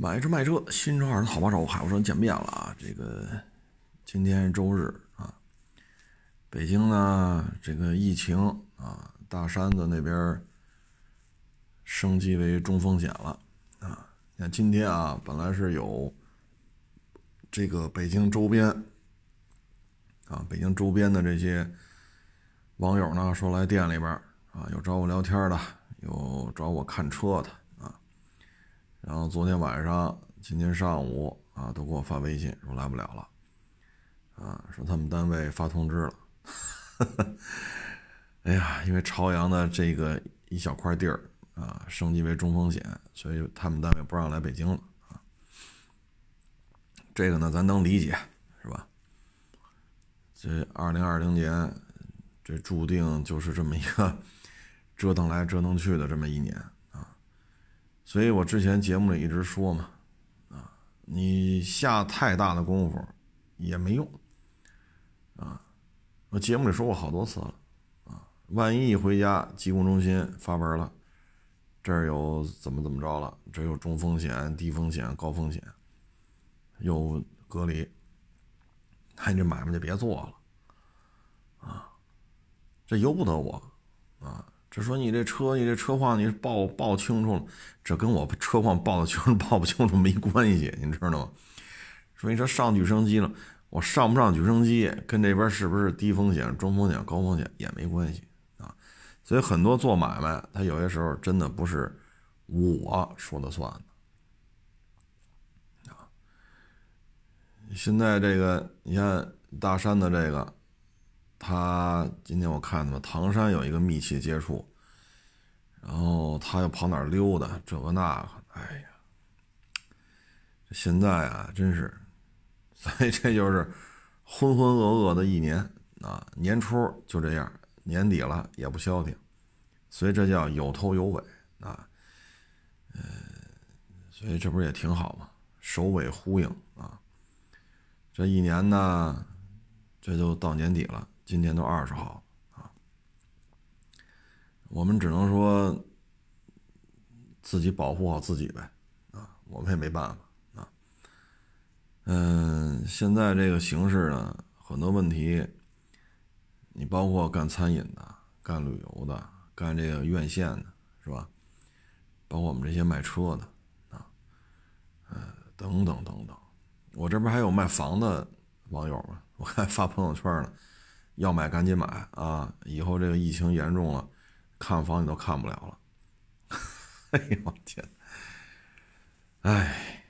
买车卖车，新车二手好帮手，海沃车见面了啊！这个今天周日啊，北京呢这个疫情啊，大山子那边升级为中风险了啊。你看今天啊，本来是有这个北京周边啊，北京周边的这些网友呢，说来店里边啊，有找我聊天的，有找我看车的。然后昨天晚上、今天上午啊，都给我发微信说来不了了，啊，说他们单位发通知了。哎呀，因为朝阳的这个一小块地儿啊，升级为中风险，所以他们单位不让来北京了啊。这个呢，咱能理解，是吧？这二零二零年，这注定就是这么一个 折腾来折腾去的这么一年。所以我之前节目里一直说嘛，啊，你下太大的功夫也没用，啊，我节目里说过好多次了，啊，万一一回家疾控中心发文了，这儿有怎么怎么着了，这有中风险、低风险、高风险，有隔离，那你这买卖就别做了，啊，这由不得我，啊。这说你这车，你这车况你报报清楚了，这跟我车况报的清楚报不清楚没关系，你知道吗？说你这上举升机了，我上不上举升机，跟这边是不是低风险、中风险、高风险也没关系啊。所以很多做买卖，他有些时候真的不是我说了算的啊。现在这个，你看大山的这个。他今天我看他们唐山有一个密切接触，然后他又跑哪儿溜达，这个那个，哎呀，现在啊，真是，所以这就是浑浑噩噩的一年啊，年初就这样，年底了也不消停，所以这叫有头有尾啊，呃，所以这不是也挺好吗？首尾呼应啊，这一年呢，这就到年底了。今天都二十号啊，我们只能说自己保护好自己呗啊，我们也没办法啊。嗯，现在这个形势呢，很多问题，你包括干餐饮的、干旅游的、干这个院线的，是吧？包括我们这些卖车的啊，呃，等等等等。我这边还有卖房的网友嘛，我还发朋友圈呢。要买赶紧买啊！以后这个疫情严重了，看房你都看不了了。哎呦我天！哎，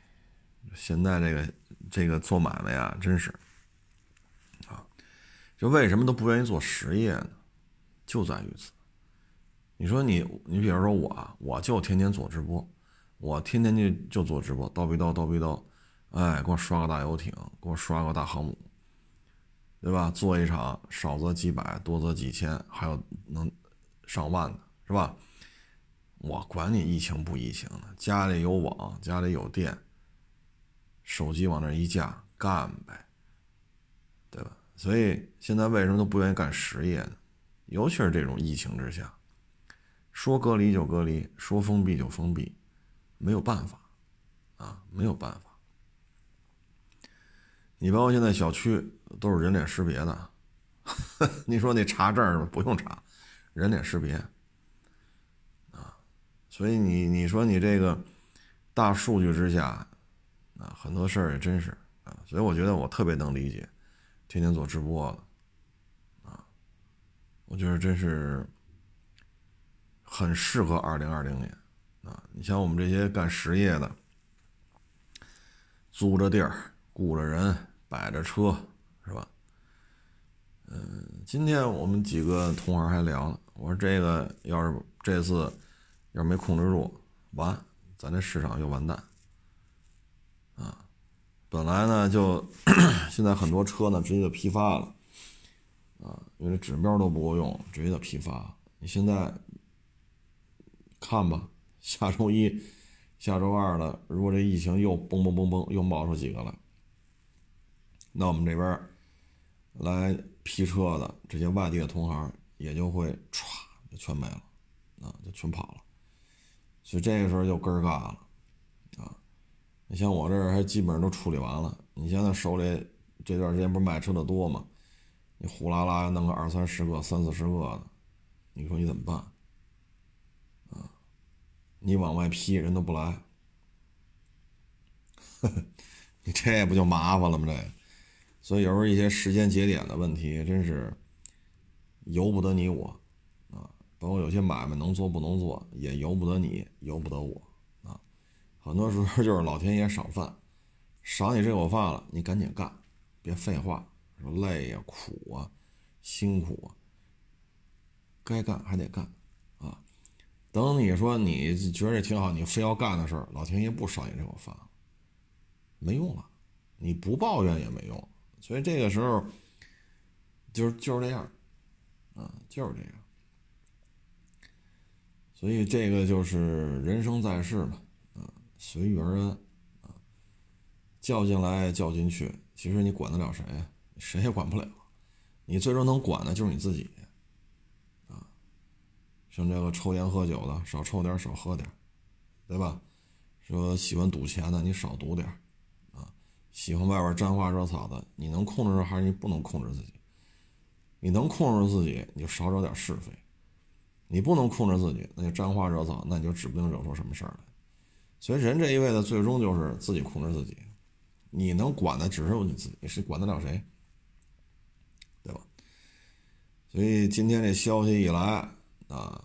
现在这个这个做买卖呀，真是啊，就为什么都不愿意做实业呢？就在于此。你说你你比如说我，我就天天做直播，我天天就就做直播，叨逼叨叨逼叨，哎，给我刷个大游艇，给我刷个大航母。对吧？做一场少则几百，多则几千，还有能上万的，是吧？我管你疫情不疫情的，家里有网，家里有电，手机往那一架，干呗，对吧？所以现在为什么都不愿意干实业呢？尤其是这种疫情之下，说隔离就隔离，说封闭就封闭，没有办法啊，没有办法。你包括现在小区都是人脸识别的，你说那查证不用查，人脸识别啊，所以你你说你这个大数据之下啊，很多事儿也真是啊，所以我觉得我特别能理解天天做直播的啊，我觉得真是很适合二零二零年啊，你像我们这些干实业的，租着地儿，雇着人。摆着车，是吧？嗯，今天我们几个同行还聊了，我说这个要是这次要是没控制住，完，咱这市场就完蛋。啊，本来呢就 现在很多车呢直接就批发了，啊，因为指标都不够用，直接就批发。你现在看吧，下周一、下周二了，如果这疫情又嘣嘣嘣嘣又冒出几个来。那我们这边来批车的这些外地的同行也就会歘就全没了，啊，就全跑了。所以这个时候就根儿尬了，啊，你像我这儿还基本上都处理完了。你现在手里这段时间不是卖车的多吗？你呼啦啦弄个二三十个、三四十个的，你说你怎么办？啊，你往外批人都不来，你这不就麻烦了吗？这，所以有时候一些时间节点的问题，真是由不得你我啊。包括有些买卖能做不能做，也由不得你，由不得我啊。很多时候就是老天爷赏饭，赏你这口饭了，你赶紧干，别废话。说累呀，苦啊，辛苦啊，该干还得干啊。等你说你觉得这挺好，你非要干的事儿，老天爷不赏你这口饭，没用了。你不抱怨也没用。所以这个时候，就是就是这样，啊，就是这样。所以这个就是人生在世嘛，啊，随遇而安，啊，较劲来较劲去，其实你管得了谁呀？谁也管不了，你最终能管的就是你自己，啊，像这个抽烟喝酒的，少抽点少喝点对吧？说喜欢赌钱的，你少赌点，喜欢外边沾花惹草的，你能控制还是你不能控制自己？你能控制自己，你就少惹点是非；你不能控制自己，那就沾花惹草，那你就指不定惹出什么事儿来。所以人这一辈子最终就是自己控制自己，你能管的只有你自己，你是管得了谁？对吧？所以今天这消息一来啊，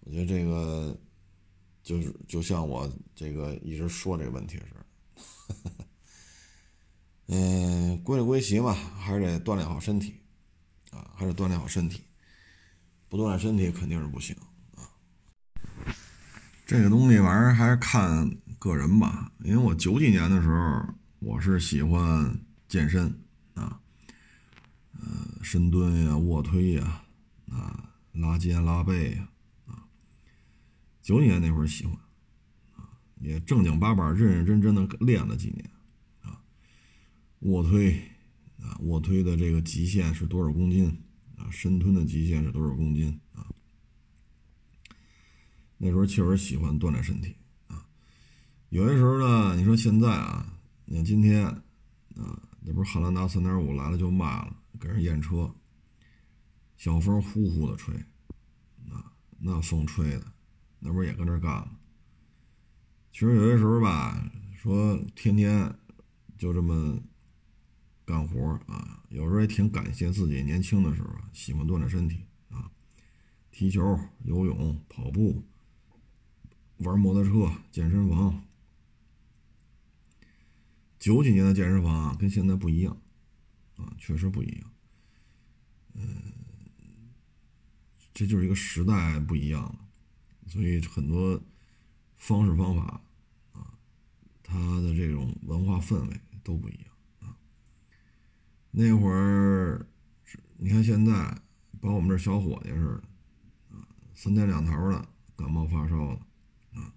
我觉得这个就是就像我这个一直说这个问题似的。嗯，归了归齐嘛，还是得锻炼好身体啊，还是锻炼好身体。不锻炼身体肯定是不行啊。这个东西玩意儿还是看个人吧，因为我九几年的时候，我是喜欢健身啊。呃，深蹲呀，卧推呀，啊，拉肩拉背呀，啊，九几年那会儿喜欢，也正经八百、认认真真的练了几年，啊，卧推，啊，卧推的这个极限是多少公斤？啊，深蹲的极限是多少公斤？啊，那时候确实喜欢锻炼身体，啊，有些时候呢，你说现在啊，你看今天，啊，那不是汉兰达三点五来了就卖了。给人验车，小风呼呼的吹，啊那风吹的，那不是也跟这干吗？其实有些时候吧，说天天就这么干活啊，有时候也挺感谢自己年轻的时候喜欢锻炼身体啊，踢球、游泳、跑步、玩摩托车、健身房。九几年的健身房啊，跟现在不一样。啊，确实不一样，嗯，这就是一个时代不一样了，所以很多方式方法啊，它的这种文化氛围都不一样啊。那会儿，你看现在把我们这小伙计似的啊，三天两头的感冒发烧的啊，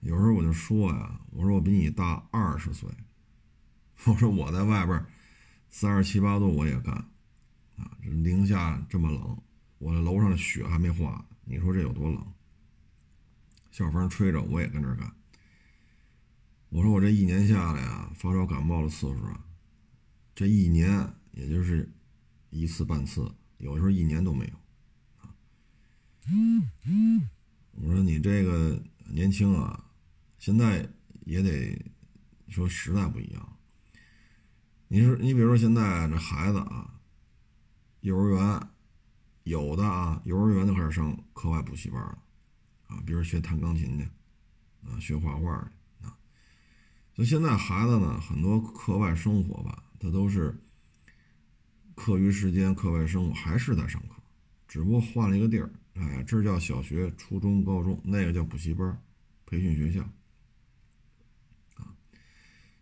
有时候我就说呀，我说我比你大二十岁，我说我在外边。三十七八度我也干，啊，这零下这么冷，我这楼上的雪还没化，你说这有多冷？校风吹着我也跟这干。我说我这一年下来啊，发烧感冒的次数啊，这一年也就是一次半次，有时候一年都没有。啊，我说你这个年轻啊，现在也得说时代不一样。你说，你比如说现在这孩子啊，幼儿园有的啊，幼儿园就开始上课外补习班了啊，比如学弹钢琴去啊，学画画的啊。所以现在孩子呢，很多课外生活吧，他都是课余时间课外生活还是在上课，只不过换了一个地儿，哎，这叫小学、初中、高中，那个叫补习班、培训学校。啊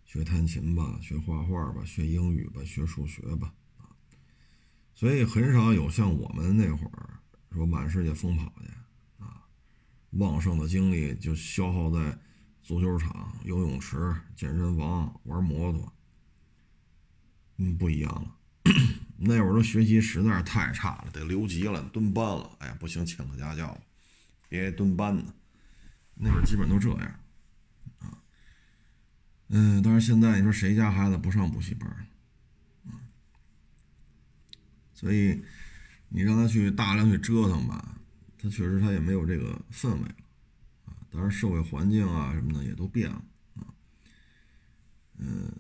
学弹琴吧，学画画吧，学英语吧，学数学吧，啊，所以很少有像我们那会儿说满世界疯跑去，旺盛的精力就消耗在足球场、游泳池、健身房、玩摩托，嗯，不一样了。那会儿都学习实在是太差了，得留级了，蹲班了。哎呀，不行，请个家教，别蹲班呢。那会儿基本都这样，啊。嗯，但是现在你说谁家孩子不上补习班啊？所以你让他去大量去折腾吧，他确实他也没有这个氛围了啊。当然，社会环境啊什么的也都变了啊。嗯，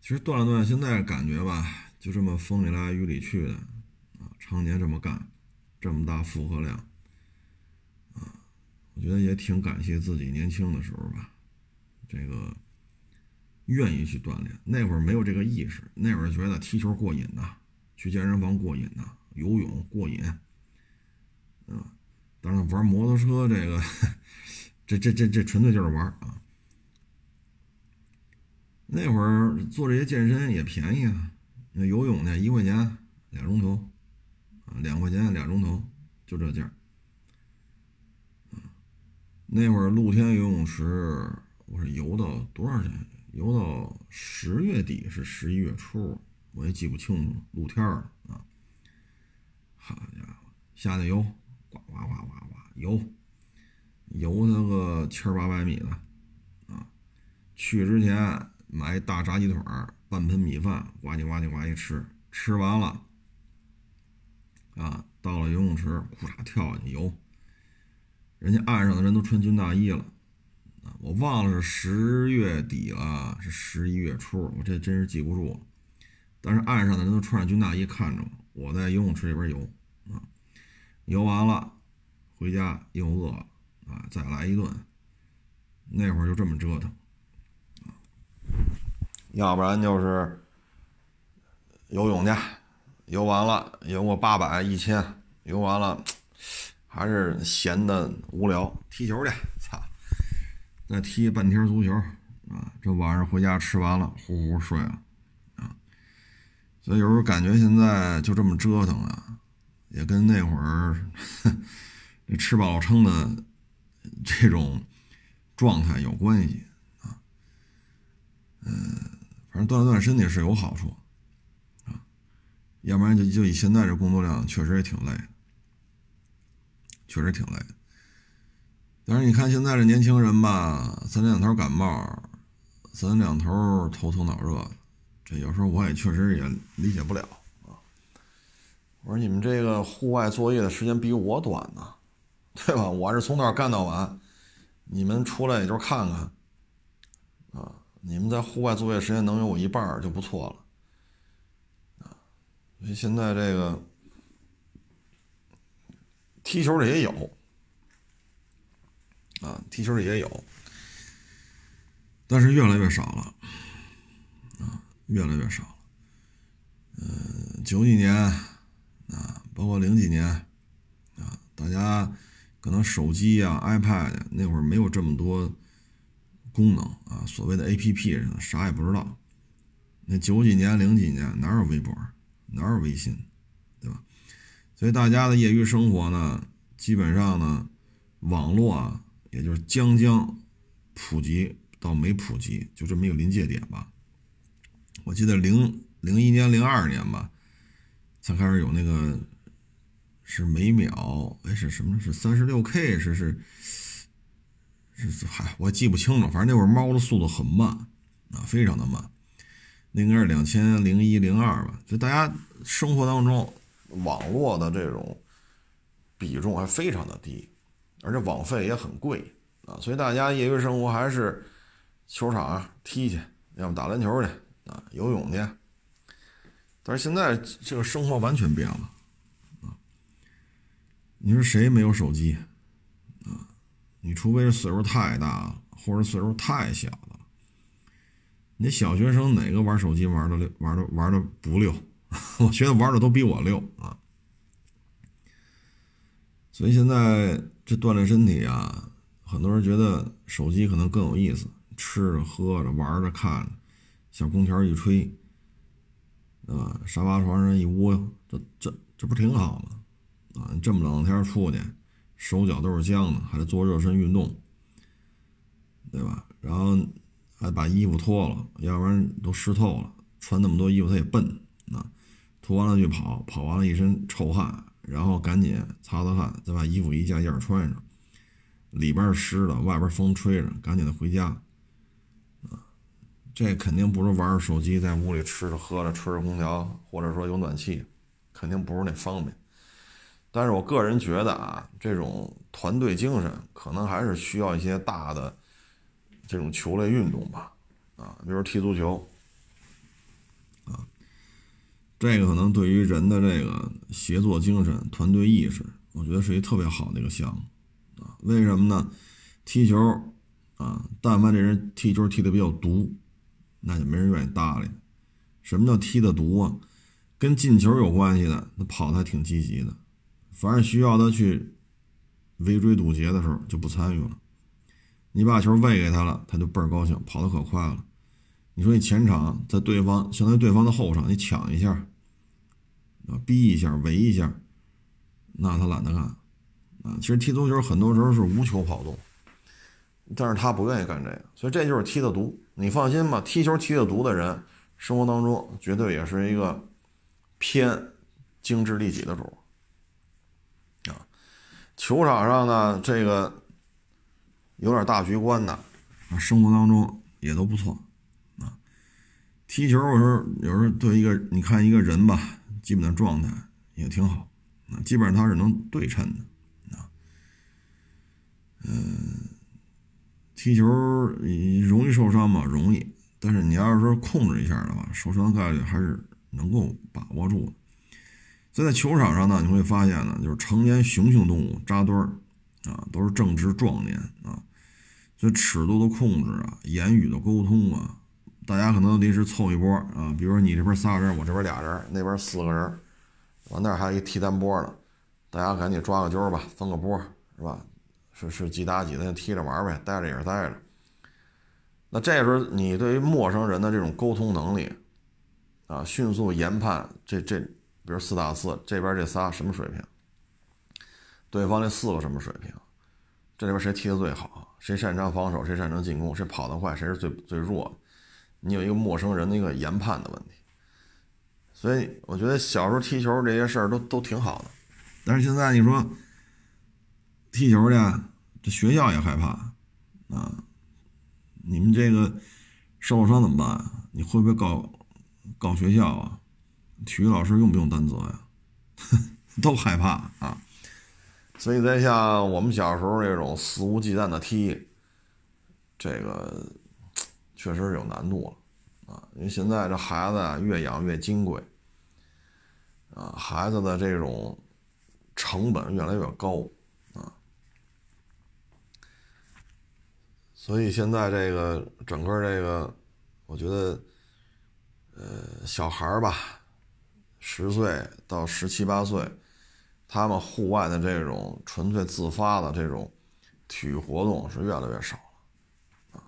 其实锻炼锻炼，现在感觉吧，就这么风里来雨里去的啊，常年这么干，这么大负荷量啊，我觉得也挺感谢自己年轻的时候吧，这个。愿意去锻炼，那会儿没有这个意识，那会儿觉得踢球过瘾呐，去健身房过瘾呐，游泳过瘾，啊，当然玩摩托车这个，这这这这纯粹就是玩啊。那会儿做这些健身也便宜啊，那游泳呢一块钱俩钟头，啊两块钱俩钟头就这价。那会儿露天游泳池我是游到多少钱？游到十月底是十一月初，我也记不清楚。露天儿啊，好家伙，下去游，呱呱呱呱呱游，游那个千八百米的啊。去之前买一大炸鸡腿，半盆米饭，呱唧呱唧呱唧吃，吃完了啊，到了游泳池，裤衩跳下去游。人家岸上的人都穿军大衣了。我忘了是十月底了，是十一月初，我这真是记不住。但是岸上的人都穿着军大衣看着我，我在游泳池里边游，游完了回家又饿了啊，再来一顿。那会儿就这么折腾啊，要不然就是游泳去，游完了游过八百一千，游完了还是闲的无聊，踢球去，操！再踢半天足球啊！这晚上回家吃完了，呼呼睡了啊！所以有时候感觉现在就这么折腾啊，也跟那会儿这 吃饱了撑的这种状态有关系啊。嗯，反正锻炼锻炼身体是有好处啊，要不然就就以现在这工作量，确实也挺累，确实挺累。但是你看现在这年轻人吧，三天两头感冒，三天两头头疼脑热，这有时候我也确实也理解不了。我说你们这个户外作业的时间比我短呢，对吧？我是从早干到晚，你们出来也就看看啊。你们在户外作业时间能有我一半就不错了啊。所以现在这个踢球的也有。啊，踢球的也有，但是越来越少了，啊，越来越少了。嗯，九几年啊，包括零几年啊，大家可能手机啊、iPad 那会儿没有这么多功能啊，所谓的 APP 啥也不知道。那九几年、零几年哪有微博，哪有微信，对吧？所以大家的业余生活呢，基本上呢，网络啊。也就是将将普及到没普及，就这么一个临界点吧。我记得零零一年、零二年吧，才开始有那个是每秒哎是什么？是三十六 K？是是是？嗨，我记不清了。反正那会儿猫的速度很慢啊，非常的慢。那应该是两千零一、零二吧。就大家生活当中网络的这种比重还非常的低。而且网费也很贵啊，所以大家业余生活还是球场踢去，要么打篮球去啊，游泳去。但是现在这个生活完全变了啊！你说谁没有手机啊？你除非是岁数太大了，或者岁数太小了。你小学生哪个玩手机玩的溜，玩的玩的不溜？我觉得玩的都比我溜啊！所以现在。这锻炼身体啊，很多人觉得手机可能更有意思，吃着喝着玩着看着，小空调一吹，啊，沙发床上一窝，这这这不挺好吗？啊，这么冷的天出去，手脚都是僵的，还得做热身运动，对吧？然后还把衣服脱了，要不然都湿透了，穿那么多衣服他也笨啊，脱完了就跑，跑完了一身臭汗。然后赶紧擦擦汗，再把衣服一件一件穿上，里边湿的，外边风吹着，赶紧的回家，这肯定不是玩着手机在屋里吃着喝着吹着空调，或者说有暖气，肯定不是那方便。但是我个人觉得啊，这种团队精神可能还是需要一些大的这种球类运动吧，啊，比如踢足球，啊，这个可能对于人的这个协作精神、团队意识，我觉得是一特别好的一个项目，啊，为什么呢？踢球，啊，但凡这人踢球踢得比较毒，那就没人愿意搭理。什么叫踢的毒啊？跟进球有关系的，那跑的还挺积极的。凡是需要他去围追堵截的时候，就不参与了。你把球喂给他了，他就倍儿高兴，跑得可快了。你说你前场在对方相当于对方的后场，你抢一下，啊，逼一下，围一下，那他懒得干。啊，其实踢足球很多时候是无球跑动，但是他不愿意干这个，所以这就是踢的毒。你放心吧，踢球踢的毒的人，生活当中绝对也是一个偏精致利己的主啊。球场上呢，这个有点大局观的啊，生活当中也都不错啊。踢球有时候有时候对一个你看一个人吧，基本的状态也挺好，啊，基本上他是能对称的啊。嗯，踢球容易受伤吗？容易，但是你要是说控制一下的话，受伤概率还是能够把握住的。所以在球场上呢，你会发现呢，就是成年雄性动物扎堆儿，啊，都是正值壮年啊，所以尺度的控制啊，言语的沟通啊，大家可能临时凑一波啊，比如说你这边仨人，我这边俩人，那边四个人，完那儿还有一踢单波呢，大家赶紧抓个阄吧，分个波是吧？是是几打几的，踢着玩呗，待着也是待着。那这时候你对于陌生人的这种沟通能力啊，迅速研判这这。比如四打四，这边这仨什么水平？对方这四个什么水平？这里边谁踢得最好？谁擅长防守？谁擅长进攻？谁跑得快？谁是最最弱？你有一个陌生人的一个研判的问题。所以我觉得小时候踢球这些事儿都都挺好的，但是现在你说踢球去，这学校也害怕啊！你们这个受伤怎么办？你会不会告告学校啊？体育老师用不用担责呀？都害怕啊！所以在像我们小时候那种肆无忌惮的踢，这个确实有难度了啊！因为现在这孩子啊，越养越金贵啊，孩子的这种成本越来越高啊，所以现在这个整个这个，我觉得，呃，小孩儿吧。十岁到十七八岁，他们户外的这种纯粹自发的这种体育活动是越来越少了啊！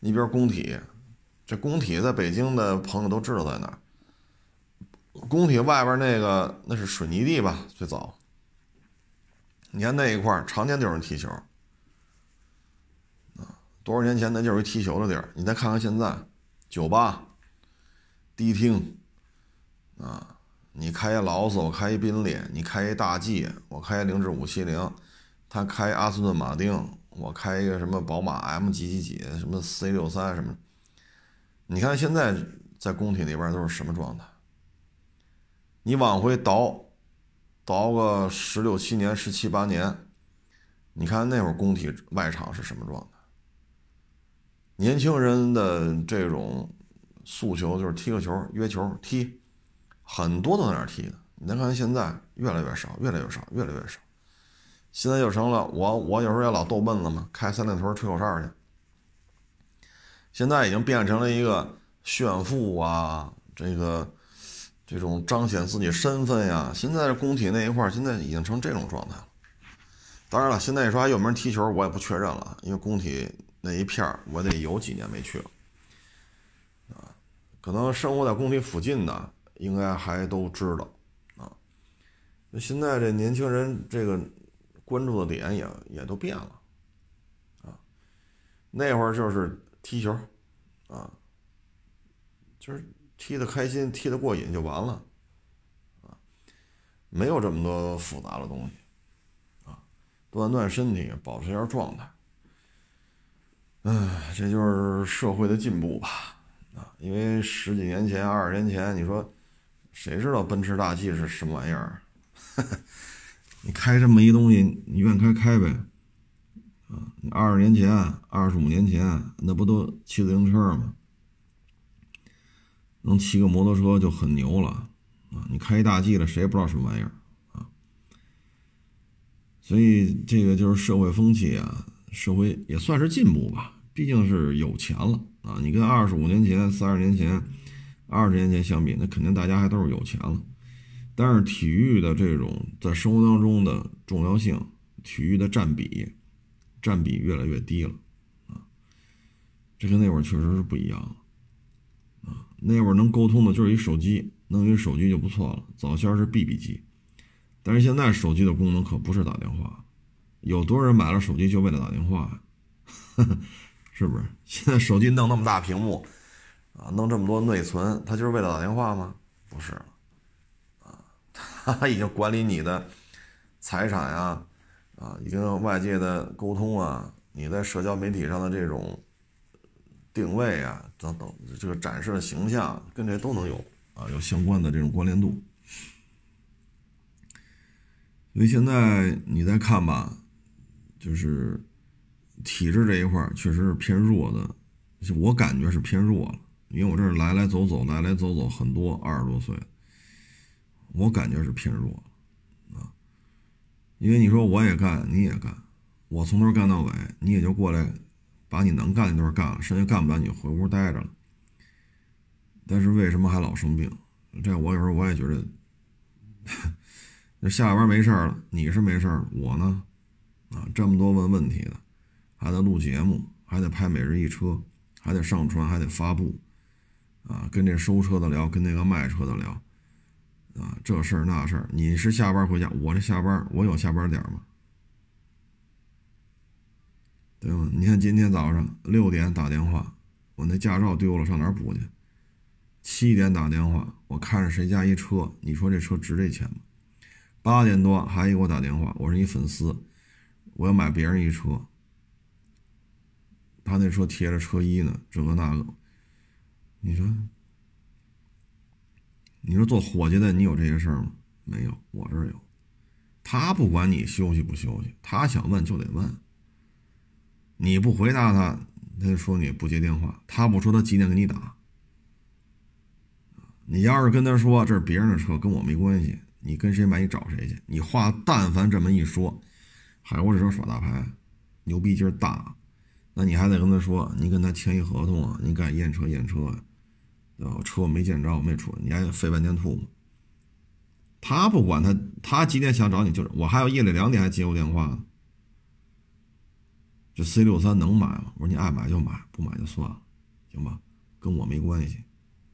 你比如工体，这工体在北京的朋友都知道在哪儿。工体外边那个那是水泥地吧？最早，你看那一块常年有人踢球！多少年前那就是一踢球的地儿。你再看看现在，酒吧、迪厅啊。你开一劳斯，我开一宾利；你开一大 G，我开一凌志五七零，他开阿斯顿马丁，我开一个什么宝马 M 几几几，什么 C 六三什么。你看现在在工体那边都是什么状态？你往回倒，倒个十六七年、十七八年，你看那会儿工体外场是什么状态？年轻人的这种诉求就是踢个球、约球踢。很多都在那儿踢的，你再看现在越来越少，越来越少，越来越少。现在就成了我，我有时候也老逗闷子嘛，开三里屯吹口哨去。现在已经变成了一个炫富啊，这个这种彰显自己身份呀。现在工体那一块现在已经成这种状态了。当然了，现在你说还有没有人踢球，我也不确认了，因为工体那一片我得有几年没去了啊。可能生活在工体附近的。应该还都知道，啊，那现在这年轻人这个关注的点也也都变了，啊，那会儿就是踢球，啊，就是踢得开心、踢得过瘾就完了，啊，没有这么多复杂的东西，啊，锻炼锻炼身体，保持一下状态，哎，这就是社会的进步吧，啊因为十几年前、二十年前，你说谁知道奔驰大 G 是什么玩意儿？你开这么一东西，你愿开开呗。啊，你二十年前、二十五年前，那不都骑自行车吗？能骑个摩托车就很牛了啊！你开一大 G 了，谁也不知道什么玩意儿啊。所以这个就是社会风气啊，社会也算是进步吧，毕竟是有钱了啊。你跟二十五年前、三十年前、二十年前相比，那肯定大家还都是有钱了。但是体育的这种在生活当中的重要性，体育的占比，占比越来越低了，啊，这跟那会儿确实是不一样了，啊，那会儿能沟通的就是一手机，弄一手机就不错了。早先是 BB 机，但是现在手机的功能可不是打电话，有多少人买了手机就为了打电话？是不是？现在手机弄那么大屏幕，啊，弄这么多内存，它就是为了打电话吗？不是。啊 他已经管理你的财产呀，啊，已经外界的沟通啊，你在社交媒体上的这种定位啊，等等，这个展示的形象跟这都能有啊，有相关的这种关联度。所以现在你再看吧，就是体质这一块确实是偏弱的，我感觉是偏弱了，因为我这儿来来走走，来来走走很多二十多岁。我感觉是偏弱了，啊，因为你说我也干，你也干，我从头干到尾，你也就过来把你能干的都干了，剩下干不了你回屋待着了。但是为什么还老生病？这我有时候我也觉得，那下班没事了，你是没事我呢，啊，这么多问问题的，还得录节目，还得拍每日一车，还得上传，还得发布，啊，跟这收车的聊，跟那个卖车的聊。啊，这事儿那事儿，你是下班回家，我这下班我有下班点吗？对吗？你看今天早上六点打电话，我那驾照丢了，上哪儿补去？七点打电话，我看着谁家一车，你说这车值这钱吗？八点多还给我打电话，我是一粉丝，我要买别人一车，他那车贴着车衣呢，这个那个，你说？你说做伙计的，你有这些事儿吗？没有，我这儿有。他不管你休息不休息，他想问就得问。你不回答他，他就说你不接电话。他不说他几点给你打。你要是跟他说这是别人的车，跟我没关系，你跟谁买你找谁去。你话但凡这么一说，海沃这车耍大牌，牛逼劲儿大，那你还得跟他说，你跟他签一合同啊，你敢验车验车呀？车我没见着，没出，你还费半天吐吗。他不管他，他几点想找你就是我，还有夜里两点还接我电话呢。这 C 六三能买吗？我说你爱买就买，不买就算了，行吧？跟我没关系。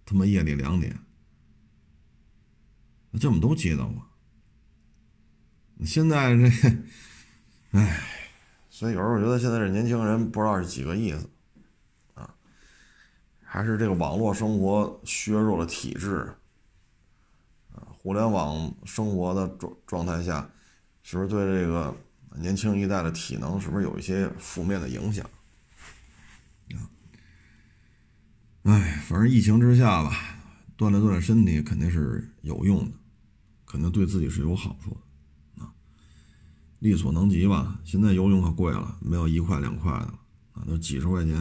他妈夜里两点，那这么都接到我。现在这，唉，所以有时候我觉得现在这年轻人不知道是几个意思啊。还是这个网络生活削弱了体质，啊，互联网生活的状状态下，是不是对这个年轻一代的体能是不是有一些负面的影响？啊，哎，反正疫情之下吧，锻炼锻炼身体肯定是有用的，肯定对自己是有好处的，力所能及吧。现在游泳可贵了，没有一块两块的了，啊，都几十块钱。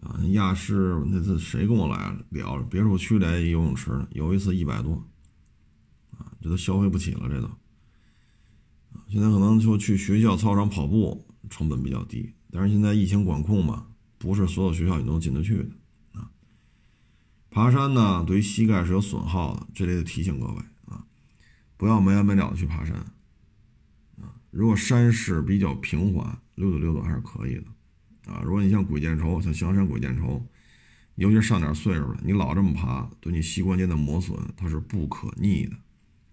啊，亚视那次谁跟我来了聊？别墅区来游泳池呢有一次一百多，啊，这都消费不起了，这都。现在可能就去学校操场跑步成本比较低，但是现在疫情管控嘛，不是所有学校你都进得去的啊。爬山呢，对于膝盖是有损耗的，这里得提醒各位啊，不要没完没了的去爬山。如果山势比较平缓，溜达溜达还是可以的。啊，如果你像鬼见愁，像香山鬼见愁，尤其上点岁数了，你老这么爬，对你膝关节的磨损它是不可逆的，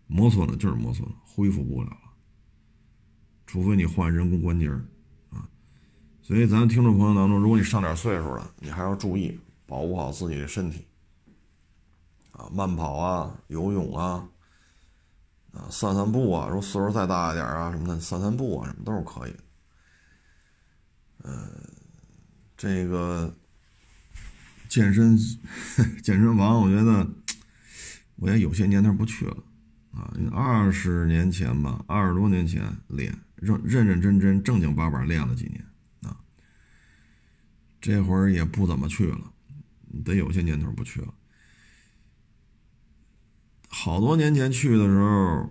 磨损了就是磨损了，恢复不了了。除非你换人工关节啊。所以咱听众朋友当中，如果你上点岁数了，你还要注意保护好自己的身体啊，慢跑啊，游泳啊，啊，散散步啊，如果岁数再大一点啊什么的，散散步啊什么都是可以的，嗯。这个健身 健身房，我觉得我也有些年头不去了啊。二十年前吧，二十多年前练，认认认真真、正经八百练了几年啊。这会儿也不怎么去了，得有些年头不去了。好多年前去的时候，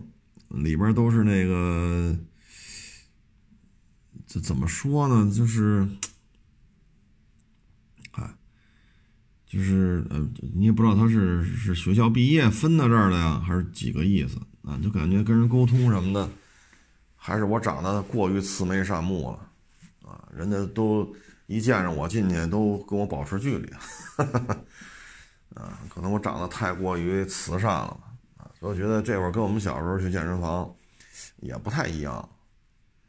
里边都是那个，这怎么说呢？就是。哎就是呃，你也不知道他是是学校毕业分到这儿的呀，还是几个意思啊？就感觉跟人沟通什么的，还是我长得过于慈眉善目了啊？人家都一见着我进去都跟我保持距离，啊，可能我长得太过于慈善了啊，我觉得这会儿跟我们小时候去健身房也不太一样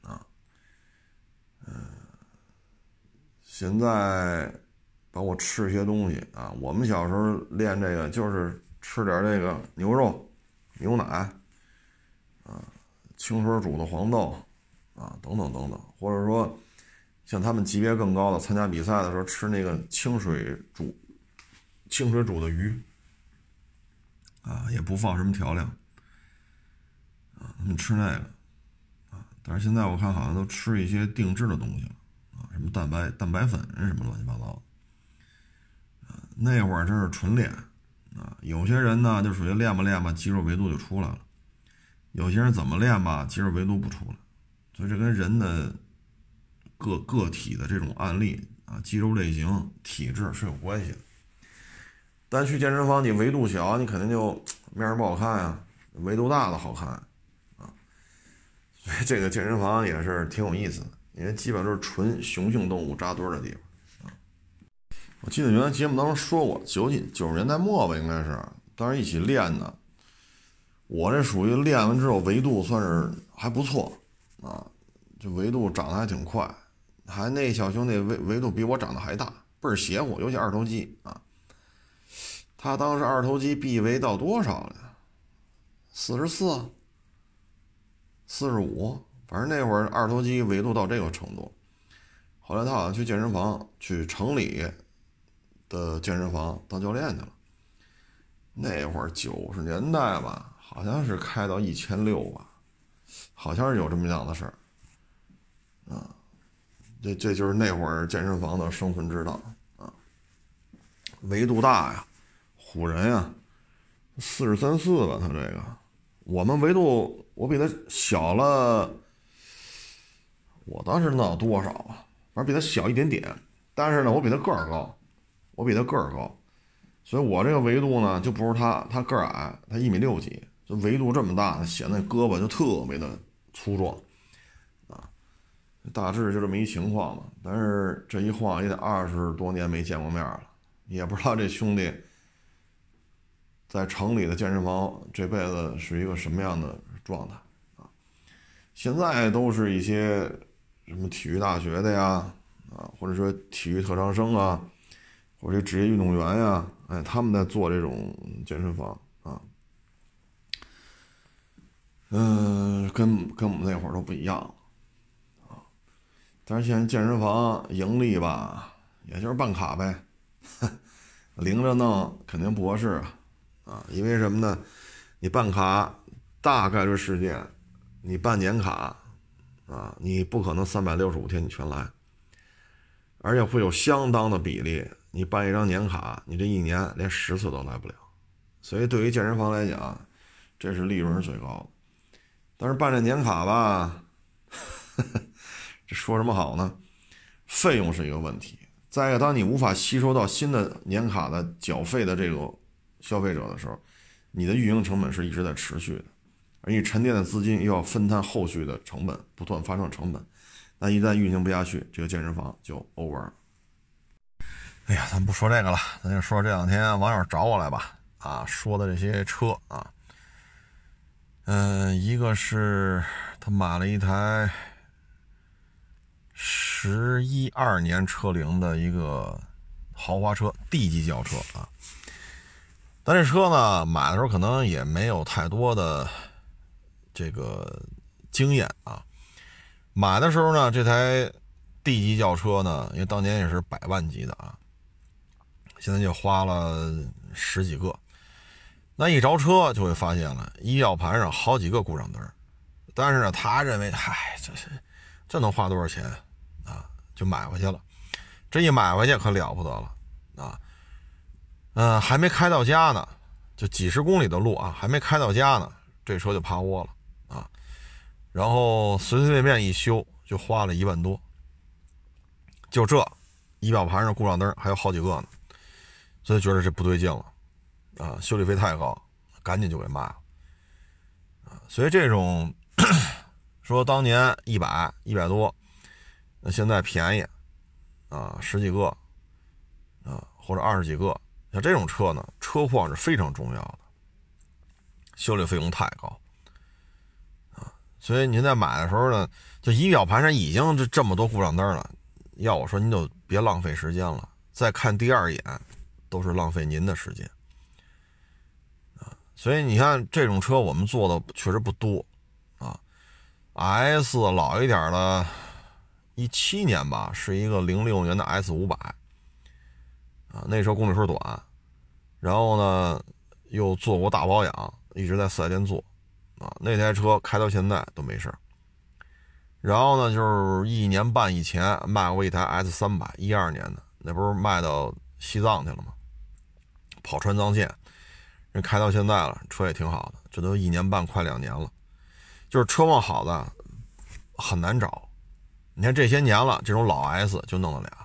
啊，嗯，现在。包括吃一些东西啊，我们小时候练这个就是吃点这个牛肉、牛奶，啊，清水煮的黄豆，啊，等等等等，或者说像他们级别更高的参加比赛的时候吃那个清水煮、清水煮的鱼，啊，也不放什么调料，啊，他们吃那个，啊，但是现在我看好像都吃一些定制的东西了，啊，什么蛋白蛋白粉什么乱七八糟的。那会儿真是纯练，啊，有些人呢就属于练吧练吧，肌肉维度就出来了；有些人怎么练吧，肌肉维度不出来。所以这跟人的个个体的这种案例啊，肌肉类型、体质是有关系的。但去健身房，你维度小，你肯定就面儿不好看呀；维度大的好看，啊。所以这个健身房也是挺有意思的，因为基本上都是纯雄性动物扎堆儿的地方。我记得原来节目当中说过，九几九十年代末吧，应该是当时一起练的。我这属于练完之后维度算是还不错啊，就维度长得还挺快，还那小兄弟维维度比我长得还大，倍儿邪乎，尤其二头肌啊。他当时二头肌臂围到多少了？四十四、四十五，反正那会儿二头肌维度到这个程度。后来他好像去健身房，去城里。的健身房当教练去了。那会儿九十年代吧，好像是开到一千六吧，好像是有这么样的事儿。啊，这这就是那会儿健身房的生存之道啊。维度大呀，唬人呀，四十三四吧，他这个，我们维度我比他小了，我当时能有多少啊？反正比他小一点点，但是呢，我比他个儿高。我比他个儿高，所以我这个维度呢就不如他。他个儿矮，他一米六几，就维度这么大，显得胳膊就特别的粗壮啊。大致就这么一情况嘛。但是这一晃也得二十多年没见过面了，也不知道这兄弟在城里的健身房这辈子是一个什么样的状态啊。现在都是一些什么体育大学的呀，啊，或者说体育特长生啊。或者职业运动员呀，哎，他们在做这种健身房啊，嗯，跟跟我们那会儿都不一样啊。但是现在健身房盈利吧，也就是办卡呗，零着弄肯定不合适啊，啊，因为什么呢？你办卡大概率事件，你办年卡啊，你不可能三百六十五天你全来，而且会有相当的比例。你办一张年卡，你这一年连十次都来不了，所以对于健身房来讲，这是利润是最高的。但是办这年卡吧，这说什么好呢？费用是一个问题。再一个，当你无法吸收到新的年卡的缴费的这个消费者的时候，你的运营成本是一直在持续的，而你沉淀的资金又要分摊后续的成本，不断发生成本，那一旦运行不下去，这个健身房就 over 了。哎呀，咱不说这个了，咱就说这两天网友找我来吧。啊，说的这些车啊，嗯，一个是他买了一台十一二年车龄的一个豪华车，D 级轿车啊。但这车呢，买的时候可能也没有太多的这个经验啊。买的时候呢，这台 D 级轿车呢，因为当年也是百万级的啊。现在就花了十几个。那一着车就会发现了，仪表盘上好几个故障灯。但是呢，他认为，嗨，这是这能花多少钱啊？就买回去了。这一买回去可了不得了啊！嗯，还没开到家呢，就几十公里的路啊，还没开到家呢，这车就趴窝了啊。然后随随便便一修就花了一万多，就这仪表盘上故障灯还有好几个呢，所以觉得这不对劲了。啊，修理费太高，赶紧就给卖了。啊，所以这种 说当年一百一百多，那现在便宜，啊，十几个，啊，或者二十几个，像这种车呢，车况是非常重要的，修理费用太高，啊，所以您在买的时候呢，就仪表盘上已经这这么多故障灯了，要我说您就别浪费时间了，再看第二眼都是浪费您的时间。啊所以你看，这种车我们做的确实不多，啊，S 老一点的，一七年吧，是一个零六年的 S 五百，啊，那车公里数短，然后呢又做过大保养，一直在四 S 店做，啊，那台车开到现在都没事然后呢，就是一年半以前卖过一台 S 三百，一二年的，那不是卖到西藏去了吗？跑川藏线。人开到现在了，车也挺好的，这都一年半快两年了，就是车况好的很难找。你看这些年了，这种老 S 就弄了俩，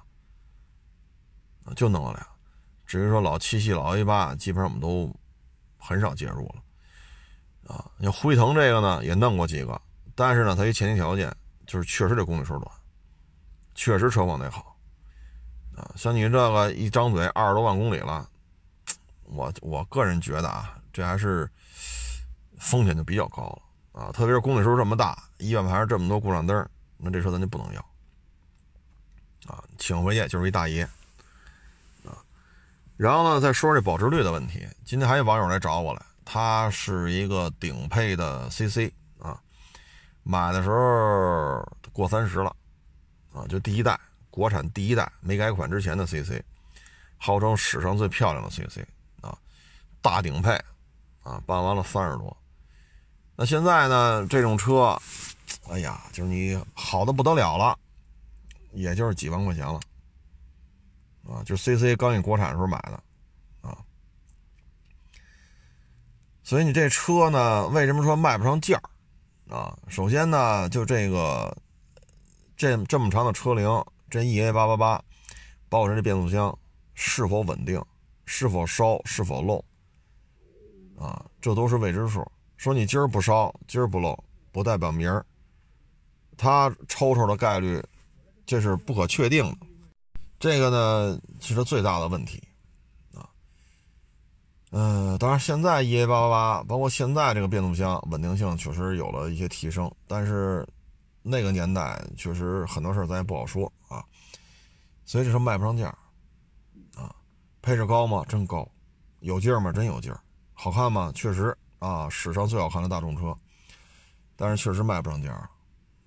就弄了俩。至于说老七系、老 A 八，基本上我们都很少介入了。啊，像辉腾这个呢，也弄过几个，但是呢，它一前提条件就是确实这公里数短，确实车况得好。啊，像你这个一张嘴二十多万公里了。我我个人觉得啊，这还是风险就比较高了啊，特别是公里数这么大，仪表盘上这么多故障灯，那这车咱就不能要啊，请回去就是一大爷。然后呢，再说这保值率的问题。今天还有网友来找我来，他是一个顶配的 CC 啊，买的时候过三十了啊，就第一代国产第一代没改款之前的 CC，号称史上最漂亮的 CC 啊。大顶配，啊，办完了三十多。那现在呢？这种车，哎呀，就是你好的不得了了，也就是几万块钱了，啊，就 CC 刚一国产的时候买的，啊。所以你这车呢，为什么说卖不上价啊？首先呢，就这个这这么长的车龄，这 EA 八八八，包括这变速箱是否稳定，是否烧，是否漏。啊，这都是未知数。说你今儿不烧，今儿不漏，不代表明儿它抽抽的概率，这是不可确定的。这个呢，其实最大的问题啊。嗯，当然现在 EA 八八八，包括现在这个变速箱稳定性确实有了一些提升，但是那个年代确实很多事咱也不好说啊。所以这车卖不上价啊。配置高吗？真高。有劲儿吗？真有劲儿。好看吗？确实啊，史上最好看的大众车，但是确实卖不上价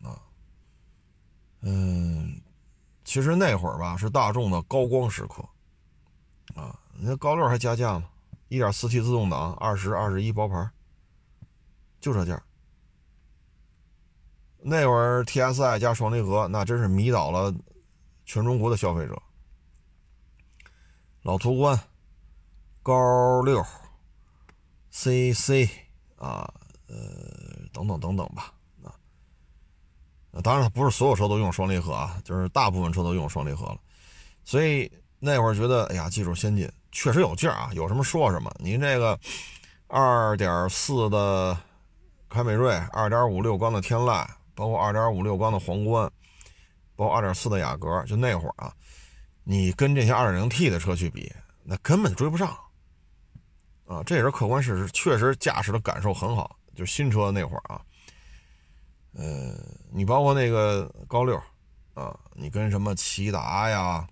啊。嗯，其实那会儿吧是大众的高光时刻啊。你看高六还加价吗？一点四 T 自动挡，二十二十一包牌，就这价。那会儿 TSI 加双离合，那真是迷倒了全中国的消费者。老途观，高六。C C 啊，呃，等等等等吧，当然，不是所有车都用双离合啊，就是大部分车都用双离合了，所以那会儿觉得，哎呀，技术先进，确实有劲儿啊，有什么说什么。您这个二点四的凯美瑞，二点五六缸的天籁，包括二点五六缸的皇冠，包括二点四的雅阁，就那会儿啊，你跟这些二点零 T 的车去比，那根本追不上。啊，这也是客观事实，确实驾驶的感受很好。就新车那会儿啊，呃，你包括那个高六啊，你跟什么骐达呀，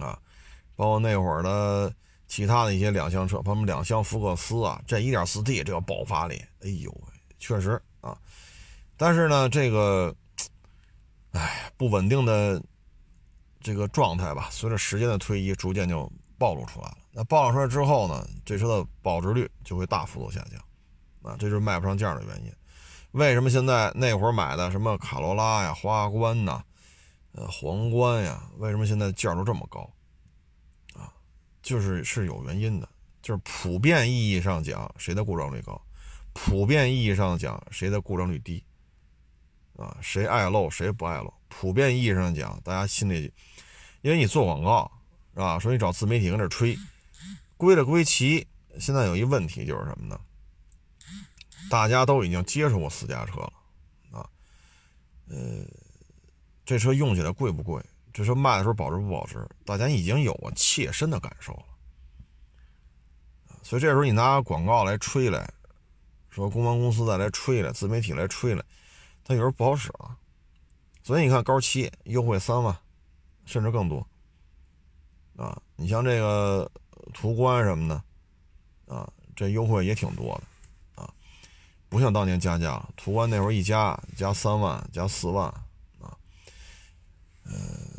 啊，包括那会儿的其他的一些两厢车，包括两厢福克斯啊，这一点四 T 这个爆发力，哎呦喂，确实啊。但是呢，这个，哎，不稳定的这个状态吧，随着时间的推移，逐渐就暴露出来了。那暴露出来之后呢，这车的保值率就会大幅度下降，啊，这就是卖不上价的原因。为什么现在那会儿买的什么卡罗拉呀、花冠呐、呃皇冠呀，为什么现在价都这么高？啊，就是是有原因的，就是普遍意义上讲，谁的故障率高？普遍意义上讲，谁的故障率低？啊，谁爱漏谁不爱漏？普遍意义上讲，大家心里，因为你做广告是吧？说你找自媒体跟这吹，归了归齐。现在有一问题就是什么呢？大家都已经接触过私家车了啊，呃，这车用起来贵不贵？这车卖的时候保值不保值？大家已经有过切身的感受了。所以这时候你拿广告来吹来，说公关公司再来吹来，自媒体来吹来，它有时候不好使啊。所以你看高七优惠三万，甚至更多啊。你像这个途观什么的啊，这优惠也挺多的。不像当年加价，途观那会儿一加加三万加四万啊，呃，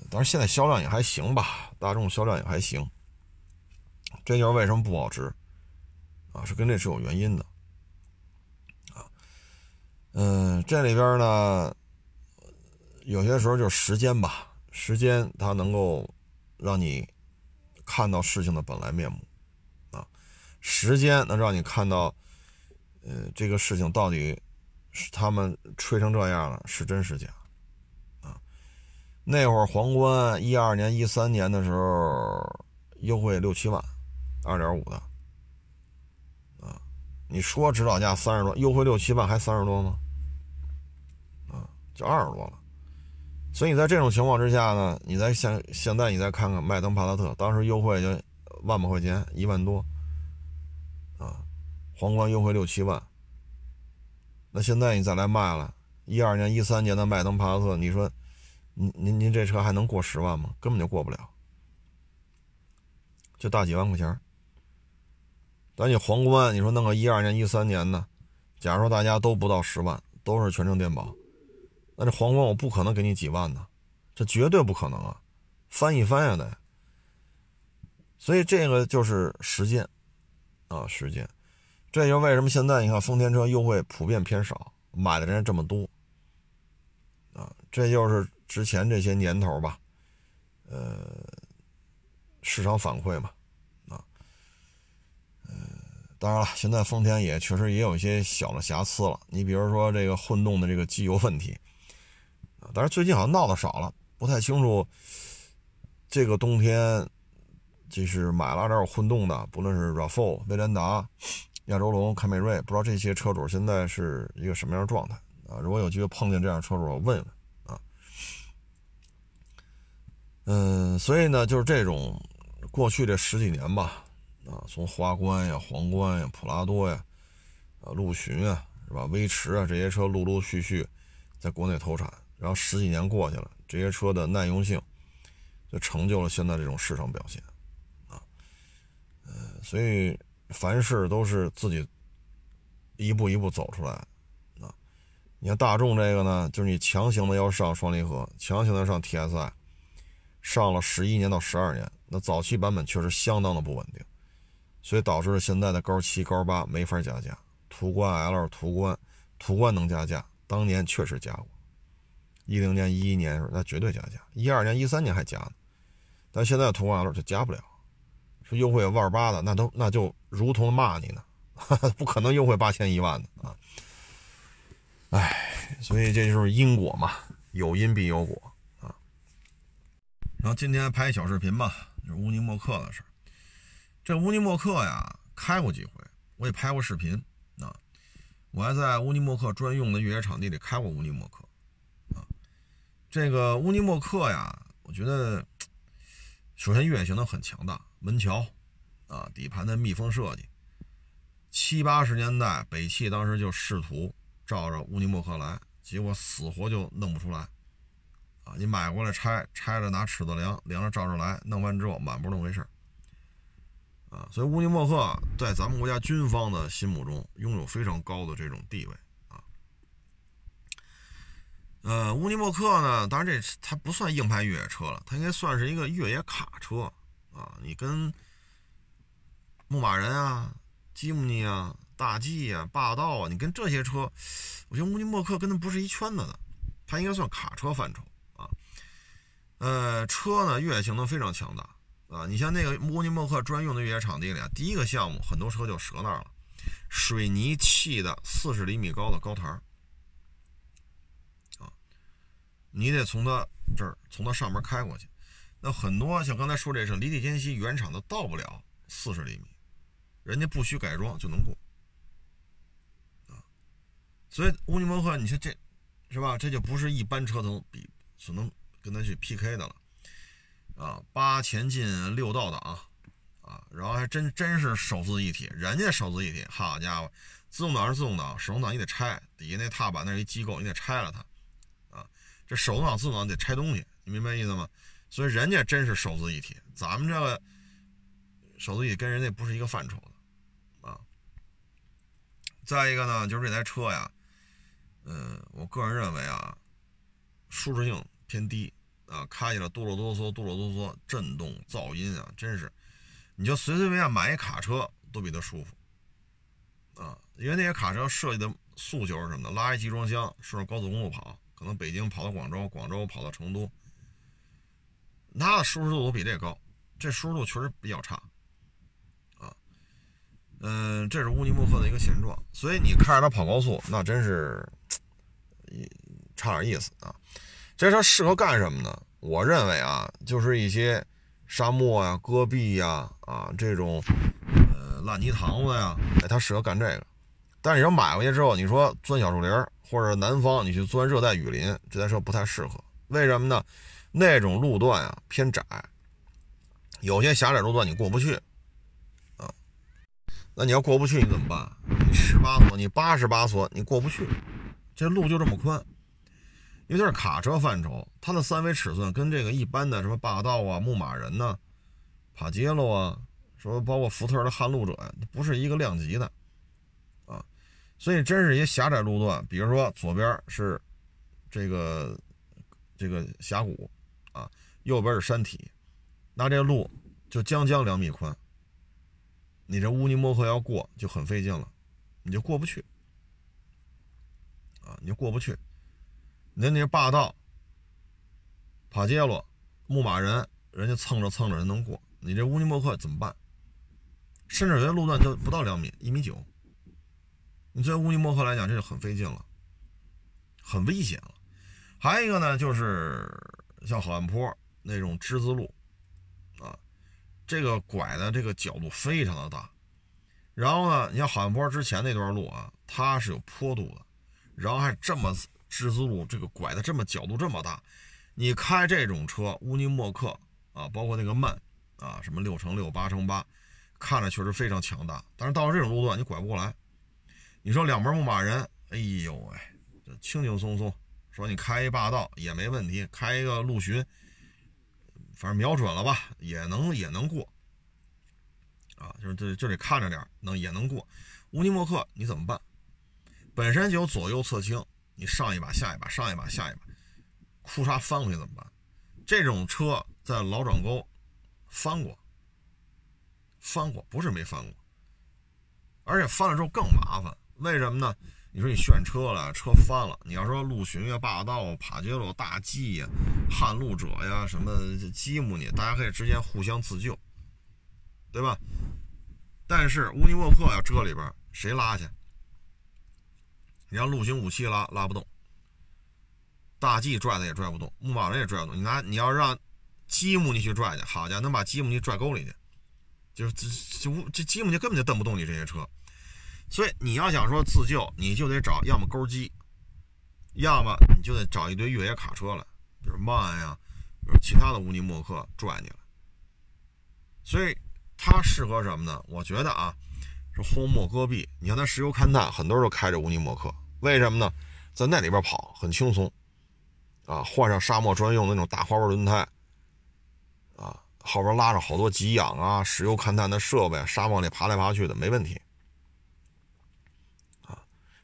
当然现在销量也还行吧，大众销量也还行，这就是为什么不保值啊，是跟这是有原因的。啊，嗯，这里边呢，有些时候就是时间吧，时间它能够让你看到事情的本来面目。啊，时间能让你看到。呃，这个事情到底是他们吹成这样了，是真是假？啊，那会儿皇冠一二年、一三年的时候优惠六七万，二点五的，啊，你说指导价三十多，优惠六七万还三十多吗？啊，就二十多了。所以在这种情况之下呢，你再现现在你再看看迈腾、帕萨特，当时优惠就万把块钱，一万多。啊皇冠优惠六七万，那现在你再来卖了，一二年、一三年的迈腾、帕萨特，你说，您您您这车还能过十万吗？根本就过不了，就大几万块钱。但你皇冠，你说弄个一二年、一三年的，假如说大家都不到十万，都是全程电保，那这皇冠我不可能给你几万呢，这绝对不可能啊，翻一翻呀得。所以这个就是时间，啊，时间。这就是为什么现在你看丰田车优惠普遍偏少，买的人这么多啊？这就是之前这些年头吧，呃，市场反馈嘛，啊，呃，当然了，现在丰田也确实也有一些小的瑕疵了。你比如说这个混动的这个机油问题啊，但是最近好像闹的少了，不太清楚。这个冬天就是买了点混动的，不论是 RAV4、威兰达。亚洲龙、凯美瑞，不知道这些车主现在是一个什么样的状态啊？如果有机会碰见这样车主，我问问啊。嗯，所以呢，就是这种过去这十几年吧，啊，从花冠呀、皇冠呀、普拉多呀、啊陆巡啊，是吧？威驰啊这些车陆陆续续在国内投产，然后十几年过去了，这些车的耐用性就成就了现在这种市场表现啊。嗯，所以。凡事都是自己一步一步走出来啊！你看大众这个呢，就是你强行的要上双离合，强行的上 TSI，上了十一年到十二年，那早期版本确实相当的不稳定，所以导致了现在的高七、高八没法加价。途观 L、途观、途观能加价，当年确实加过，一零年、一一年时候那绝对加价，一二年、一三年还加呢，但现在途观 L 就加不了。说优惠万八的，那都那就如同骂你呢，不可能优惠八千一万的啊！哎，所以这就是因果嘛，有因必有果啊。然后今天拍小视频吧，就是乌尼莫克的事这乌尼莫克呀，开过几回，我也拍过视频啊。我还在乌尼莫克专用的越野场地里开过乌尼莫克啊。这个乌尼莫克呀，我觉得首先越野性能很强大。门桥，啊，底盘的密封设计，七八十年代北汽当时就试图照着乌尼莫克来，结果死活就弄不出来，啊，你买过来拆，拆了拿尺子量，量了照着来，弄完之后满不是那么回事啊，所以乌尼莫克在咱们国家军方的心目中拥有非常高的这种地位啊，呃，乌尼莫克呢，当然这它不算硬派越野车了，它应该算是一个越野卡车。啊，你跟牧马人啊、吉姆尼啊、大 G 啊、霸道啊，你跟这些车，我觉得乌尼莫克跟它不是一圈子的，它应该算卡车范畴啊。呃，车呢越野性能非常强大啊，你像那个乌尼莫克专用的越野场地里啊，第一个项目很多车就折那儿了，水泥砌的四十厘米高的高台啊，你得从它这儿从它上面开过去。那很多像刚才说这是离地间隙原厂的到不了四十厘米，人家不需改装就能过啊。所以乌尼莫克，你说这是吧？这就不是一般车能比所能跟他去 PK 的了啊。八前进六倒档啊，然后还真真是手自一体，人家手自一体，好家伙，自动挡是自动挡，手动挡你得拆，底下那踏板那是一机构，你得拆了它啊。这手动挡自动挡得拆东西，你明白意思吗？所以人家真是手自一体，咱们这个手自一体跟人家不是一个范畴的啊。再一个呢，就是这台车呀，嗯，我个人认为啊，舒适性偏低啊，开起来哆啰哆嗦、哆啰哆嗦，震动、噪音啊，真是，你就随随便便买一卡车都比它舒服啊，因为那些卡车设计的诉求是什么呢？拉一集装箱顺着高速公路跑，可能北京跑到广州，广州跑到成都。它的舒适度都比这高，这舒适度确实比较差，啊，嗯，这是乌尼莫克的一个现状，所以你开着它跑高速，那真是，差点意思啊。这车适合干什么呢？我认为啊，就是一些沙漠呀、戈壁呀、啊这种呃烂泥塘子呀，哎，它适合干这个。但是你要买回去之后，你说钻小树林或者南方你去钻热带雨林，这台车不太适合。为什么呢？那种路段啊偏窄，有些狭窄路段你过不去，啊，那你要过不去你怎么办？你十八锁，你八十八锁，你过不去，这路就这么宽。因为它是卡车范畴，它的三维尺寸跟这个一般的什么霸道啊、牧马人呢、帕杰罗啊，说包括福特的撼路者，不是一个量级的，啊，所以真是一些狭窄路段，比如说左边是这个这个峡谷。右边是山体，那这路就将将两米宽，你这乌尼莫克要过就很费劲了，你就过不去，啊，你就过不去。那那霸道、帕杰罗、牧马人，人家蹭着蹭着人能过，你这乌尼莫克怎么办？甚至有些路段就不到两米，一米九，你作为乌尼莫克来讲，这就很费劲了，很危险了。还有一个呢，就是。像好汉坡那种之字路，啊，这个拐的这个角度非常的大。然后呢，你像好汉坡之前那段路啊，它是有坡度的，然后还这么之字路，这个拐的这么角度这么大，你开这种车，乌尼莫克啊，包括那个慢啊，什么六乘六、八乘八，看着确实非常强大。但是到了这种路段，你拐不过来。你说两门牧马人，哎呦喂，这轻轻松松。说你开一霸道也没问题，开一个陆巡，反正瞄准了吧，也能也能过，啊，就是这就得看着点，能也能过。乌尼莫克你怎么办？本身就有左右侧倾，你上一把下一把，上一把下一把，库嚓翻回去怎么办？这种车在老转沟翻过，翻过不是没翻过，而且翻了之后更麻烦，为什么呢？你说你炫车了，车翻了。你要说陆巡呀、霸道、帕杰罗、大 G 呀、撼路者呀、什么吉姆尼，大家可以之间互相自救，对吧？但是乌尼沃克要这里边谁拉去？你让陆巡武器拉拉不动，大 G 拽他也拽不动，牧马人也拽不动。你拿你要让吉姆尼去拽去，好家伙，能把吉姆尼拽沟里去，就是这这这吉姆尼根本就蹬不动你这些车。所以你要想说自救，你就得找要么钩机，要么你就得找一堆越野卡车来，比如曼呀，比如其他的乌尼莫克拽你了。所以它适合什么呢？我觉得啊，是荒漠戈壁。你看它石油勘探，很多人都开着乌尼莫克，为什么呢？在那里边跑很轻松，啊，换上沙漠专用的那种大花纹轮胎，啊，后边拉着好多给养啊、石油勘探的设备，沙漠里爬来爬去的没问题。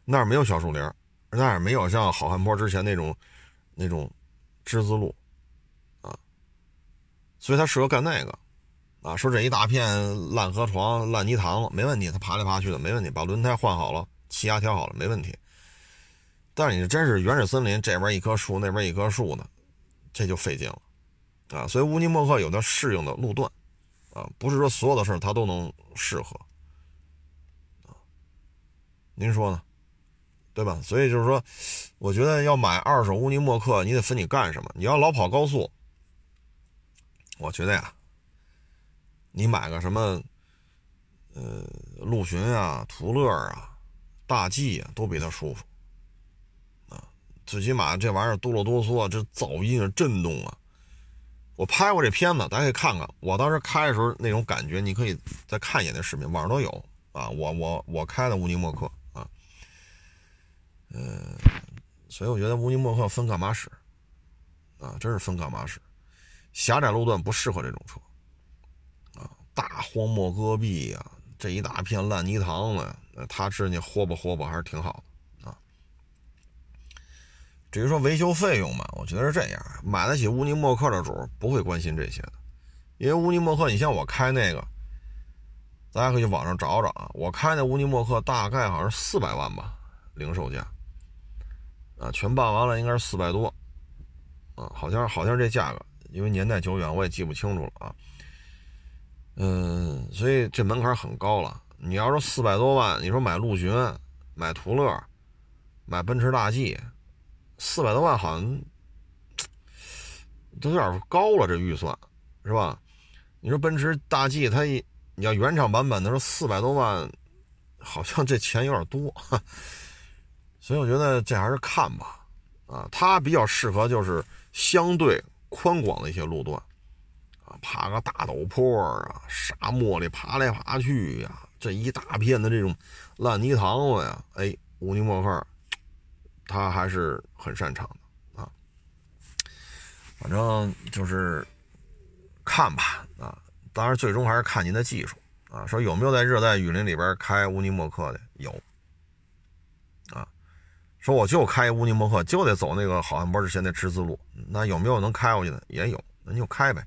那儿没有小树林，那儿没有像好汉坡之前那种那种之字路啊，所以它适合干那个啊，说这一大片烂河床、烂泥塘子没问题，他爬来爬去的没问题，把轮胎换好了，气压调好了没问题。但是你真是原始森林，这边一棵树，那边一棵树的，这就费劲了啊。所以乌尼莫克有它适应的路段啊，不是说所有的事儿它都能适合啊。您说呢？对吧？所以就是说，我觉得要买二手乌尼莫克，你得分你干什么。你要老跑高速，我觉得呀。你买个什么，呃，陆巡啊、途乐啊、大 G 啊，都比它舒服啊。最起码这玩意儿哆啰哆嗦，这噪音啊、震动啊。我拍过这片子，大家可以看看。我当时开的时候那种感觉，你可以再看一眼那视频，网上都有啊。我我我开的乌尼莫克，嗯，所以我觉得乌尼莫克分干嘛使啊？真是分干嘛使。狭窄路段不适合这种车。啊大荒漠戈壁呀，这一大片烂泥塘子，那他知你豁吧豁吧还是挺好的啊。至于说维修费用嘛，我觉得是这样，买得起乌尼莫克的主不会关心这些的，因为乌尼莫克，你像我开那个，大家可以网上找找啊，我开那乌尼莫克大概好像是四百万吧，零售价，啊，全办完了应该是四百多，啊，好像好像这价格，因为年代久远，我也记不清楚了啊。嗯，所以这门槛很高了。你要说四百多万，你说买陆巡、买途乐、买奔驰大 G，四百多万好像都有点高了，这预算是吧？你说奔驰大 G 它一你要原厂版本，的说四百多万，好像这钱有点多。所以我觉得这还是看吧，啊，它比较适合就是相对宽广的一些路段。啊爬个大陡坡啊，沙漠里爬来爬去呀，这一大片的这种烂泥塘子呀，哎，乌尼莫克他还是很擅长的啊。反正就是看吧啊，当然最终还是看您的技术啊。说有没有在热带雨林里边开乌尼莫克的？有。说我就开乌尼莫克，就得走那个好汉坡之前的十字路，那有没有能开过去的？也有，那就开呗。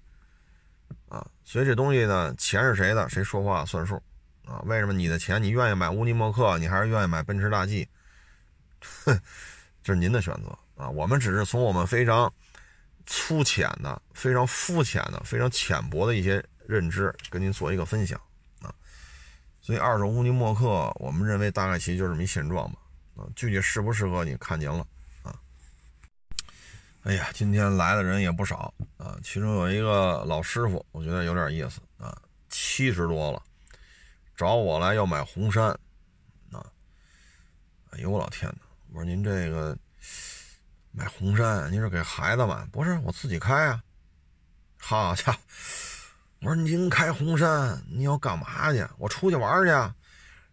啊，所以这东西呢，钱是谁的，谁说话算数啊？为什么你的钱，你愿意买乌尼莫克，你还是愿意买奔驰大 G？哼这是您的选择啊。我们只是从我们非常粗浅的、非常肤浅的、非常浅薄的一些认知，跟您做一个分享啊。所以二手乌尼莫克，我们认为大概其实就这么一现状吧。啊，具体适不适合你，看您了啊。哎呀，今天来的人也不少啊，其中有一个老师傅，我觉得有点意思啊，七十多了，找我来要买红山啊。哎呦我老天哪！我说您这个买红山，您是给孩子买？不是，我自己开啊。好家伙！我说您开红山，你要干嘛去？我出去玩去。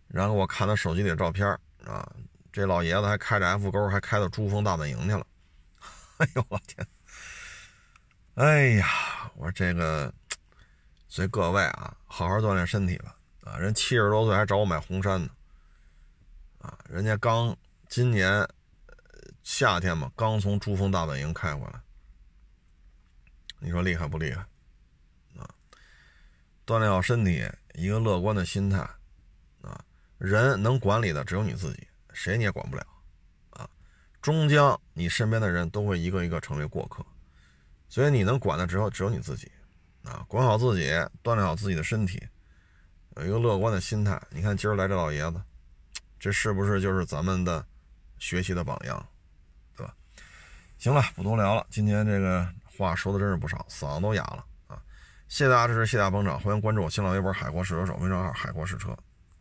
然后我看他手机里的照片啊，这老爷子还开着 F 勾，还开到珠峰大本营去了。哎呦我天！哎呀，我说这个，所以各位啊，好好锻炼身体吧。啊，人七十多岁还找我买红杉呢。啊，人家刚今年夏天嘛，刚从珠峰大本营开回来。你说厉害不厉害？啊，锻炼好身体，一个乐观的心态。啊，人能管理的只有你自己，谁你也管不了。啊终将你身边的人都会一个一个成为过客，所以你能管的只有只有你自己，啊，管好自己，锻炼好自己的身体，有一个乐观的心态。你看今儿来这老爷子，这是不是就是咱们的学习的榜样，对吧？行了，不多聊了，今天这个话说的真是不少，嗓子都哑了啊！谢谢大家支持，谢谢大家捧场，欢迎关注我新浪微博“海阔试车手”微信号“海阔试车”。